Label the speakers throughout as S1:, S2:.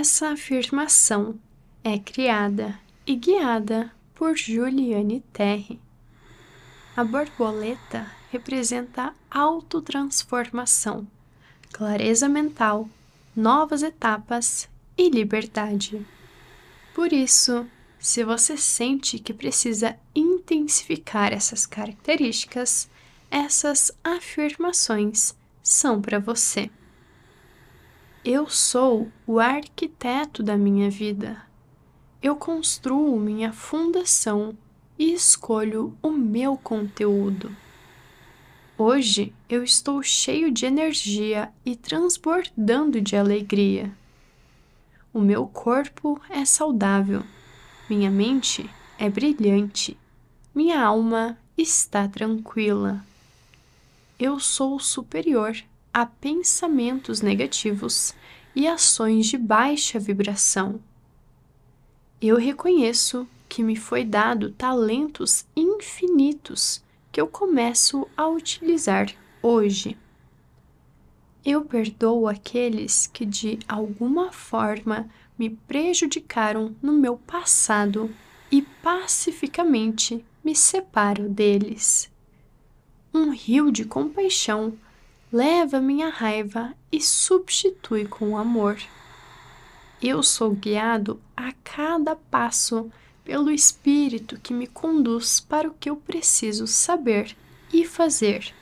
S1: Essa afirmação é criada e guiada por Juliane Terry. A borboleta representa autotransformação, clareza mental, novas etapas e liberdade. Por isso, se você sente que precisa intensificar essas características, essas afirmações são para você. Eu sou o arquiteto da minha vida. Eu construo minha fundação e escolho o meu conteúdo. Hoje eu estou cheio de energia e transbordando de alegria. O meu corpo é saudável, minha mente é brilhante, minha alma está tranquila. Eu sou superior a pensamentos negativos e ações de baixa vibração. Eu reconheço que me foi dado talentos infinitos que eu começo a utilizar hoje. Eu perdoo aqueles que de alguma forma me prejudicaram no meu passado e pacificamente me separo deles. Um rio de compaixão leva minha raiva e substitui com amor. Eu sou guiado a cada passo pelo Espírito que me conduz para o que eu preciso saber e fazer.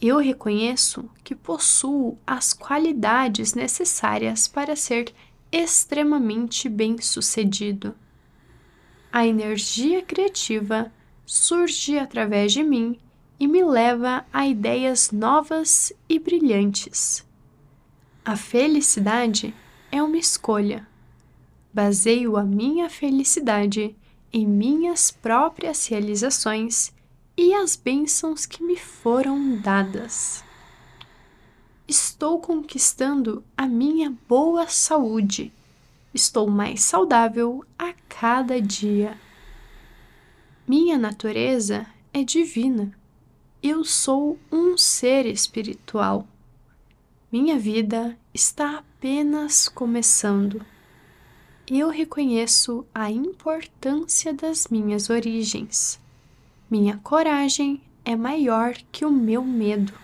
S1: Eu reconheço que possuo as qualidades necessárias para ser extremamente bem-sucedido. A energia criativa surge através de mim e me leva a ideias novas e brilhantes. A felicidade é uma escolha baseio a minha felicidade em minhas próprias realizações e as bênçãos que me foram dadas. Estou conquistando a minha boa saúde. Estou mais saudável a cada dia. Minha natureza é divina. Eu sou um ser espiritual. Minha vida está apenas começando eu reconheço a importância das minhas origens. Minha coragem é maior que o meu medo.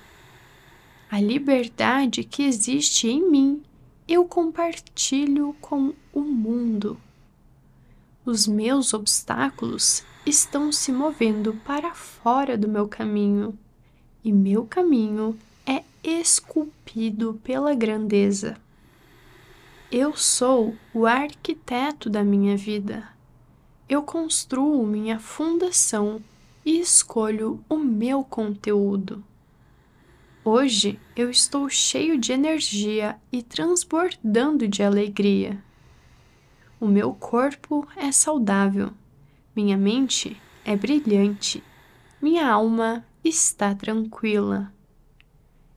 S1: A liberdade que existe em mim eu compartilho com o mundo. Os meus obstáculos estão se movendo para fora do meu caminho, e meu caminho é esculpido pela grandeza. Eu sou o arquiteto da minha vida. Eu construo minha fundação e escolho o meu conteúdo. Hoje eu estou cheio de energia e transbordando de alegria. O meu corpo é saudável, minha mente é brilhante, minha alma está tranquila.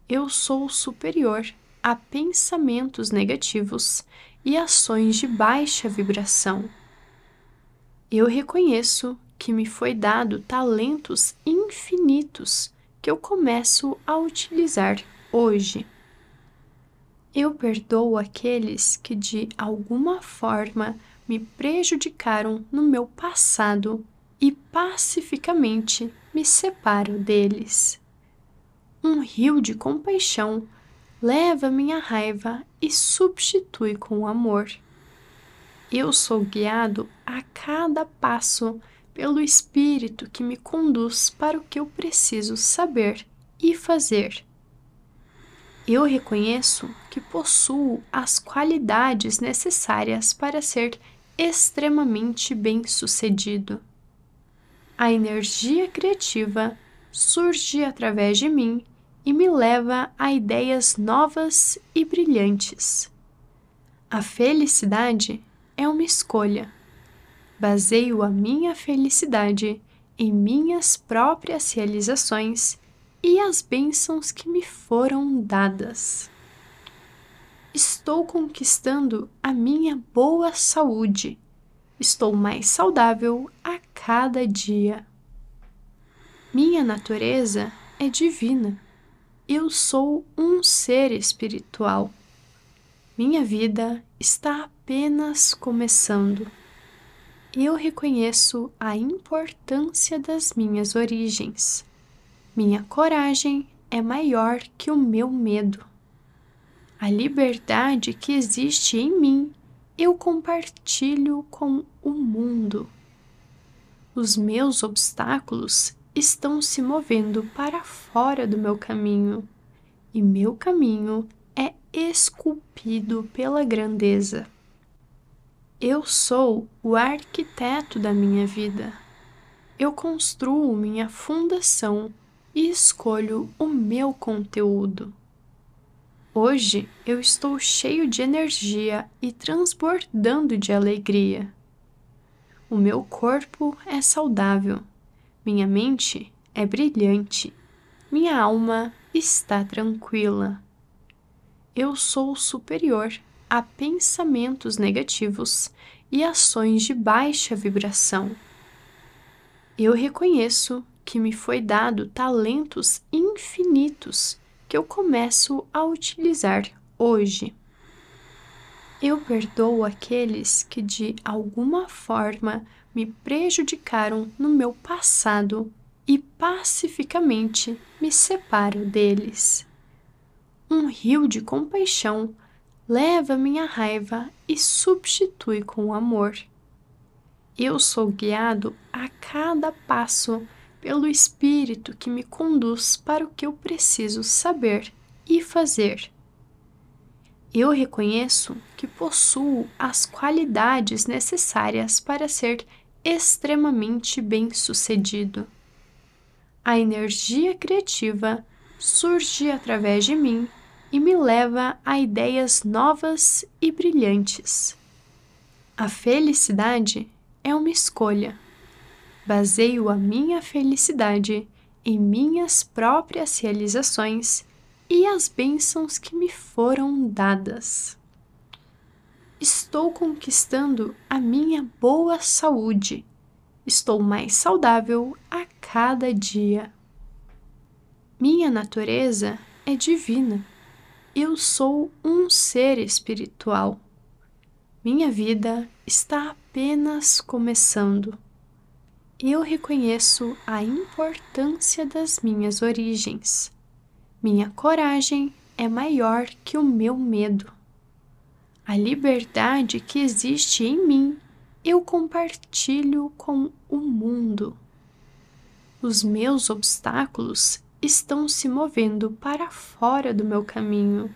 S1: Eu sou superior a pensamentos negativos e ações de baixa vibração. Eu reconheço que me foi dado talentos infinitos que eu começo a utilizar hoje. Eu perdoo aqueles que de alguma forma me prejudicaram no meu passado e pacificamente me separo deles. Um rio de compaixão leva minha raiva e substitui com o amor. Eu sou guiado a cada passo pelo Espírito que me conduz para o que eu preciso saber e fazer. Eu reconheço que possuo as qualidades necessárias para ser extremamente bem-sucedido. A energia criativa surge através de mim e me leva a ideias novas e brilhantes. A felicidade é uma escolha. Baseio a minha felicidade em minhas próprias realizações e as bênçãos que me foram dadas. Estou conquistando a minha boa saúde. Estou mais saudável a cada dia. Minha natureza é divina eu sou um ser espiritual. Minha vida está apenas começando. Eu reconheço a importância das minhas origens. Minha coragem é maior que o meu medo. A liberdade que existe em mim eu compartilho com o mundo. Os meus obstáculos estão se movendo para fora do meu caminho, e meu caminho é esculpido pela grandeza. Eu sou o arquiteto da minha vida. Eu construo minha fundação e escolho o meu conteúdo. Hoje eu estou cheio de energia e transbordando de alegria. O meu corpo é saudável, minha mente é brilhante, minha alma está tranquila. Eu sou superior a pensamentos negativos e ações de baixa vibração. Eu reconheço que me foi dado talentos infinitos que eu começo a utilizar hoje. Eu perdoo aqueles que de alguma forma me prejudicaram no meu passado e pacificamente me separo deles. Um rio de compaixão leva minha raiva e substitui com amor. Eu sou guiado a cada passo pelo Espírito que me conduz para o que eu preciso saber e fazer. Eu reconheço que possuo as qualidades necessárias para ser extremamente bem-sucedido. A energia criativa surge através de mim e me leva a ideias novas e brilhantes. A felicidade é uma escolha baseio a minha felicidade em minhas próprias realizações e as bênçãos que me foram dadas. Estou conquistando a minha boa saúde. Estou mais saudável a cada dia. Minha natureza é divina. Eu sou um ser espiritual. Minha vida está apenas começando eu reconheço a importância das minhas origens. Minha coragem é maior que o meu medo. A liberdade que existe em mim eu compartilho com o mundo. Os meus obstáculos estão se movendo para fora do meu caminho,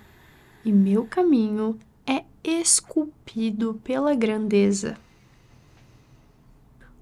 S1: e meu caminho é esculpido pela grandeza.